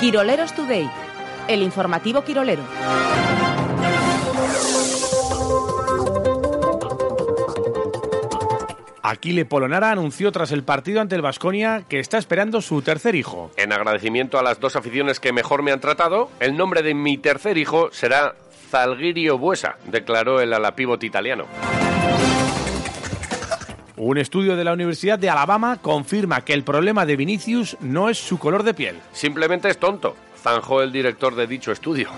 Quiroleros Today, el informativo Quirolero. Aquile Polonara anunció tras el partido ante el Vasconia que está esperando su tercer hijo. En agradecimiento a las dos aficiones que mejor me han tratado, el nombre de mi tercer hijo será Zalgirio Buesa, declaró el alapívot italiano. Un estudio de la Universidad de Alabama confirma que el problema de Vinicius no es su color de piel. Simplemente es tonto, zanjó el director de dicho estudio.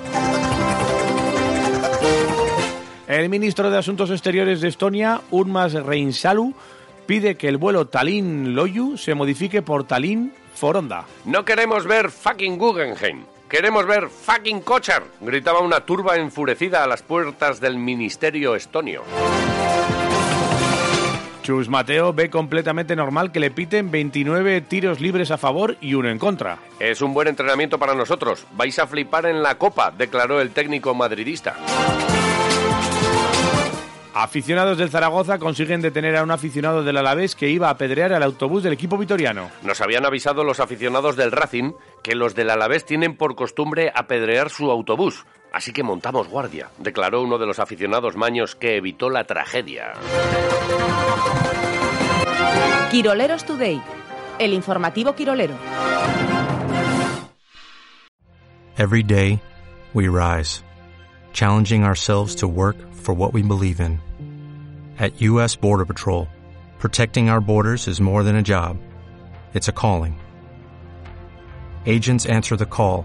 El ministro de Asuntos Exteriores de Estonia, Urmas Reinsalu, pide que el vuelo Tallinn-Loyu se modifique por Tallinn-Foronda. No queremos ver fucking Guggenheim. Queremos ver fucking Kochar, gritaba una turba enfurecida a las puertas del ministerio estonio. Chus Mateo ve completamente normal que le piten 29 tiros libres a favor y uno en contra. Es un buen entrenamiento para nosotros. Vais a flipar en la copa, declaró el técnico madridista. Aficionados del Zaragoza consiguen detener a un aficionado del Alavés que iba a apedrear al autobús del equipo vitoriano. Nos habían avisado los aficionados del Racing que los del Alavés tienen por costumbre apedrear su autobús. Así que montamos guardia, declaró uno de los aficionados maños que evitó la tragedia. Quiroleros Today, el informativo Quirolero. Every day, we rise, challenging ourselves to work for what we believe in. At U.S. Border Patrol, protecting our borders is more than a job, it's a calling. Agents answer the call,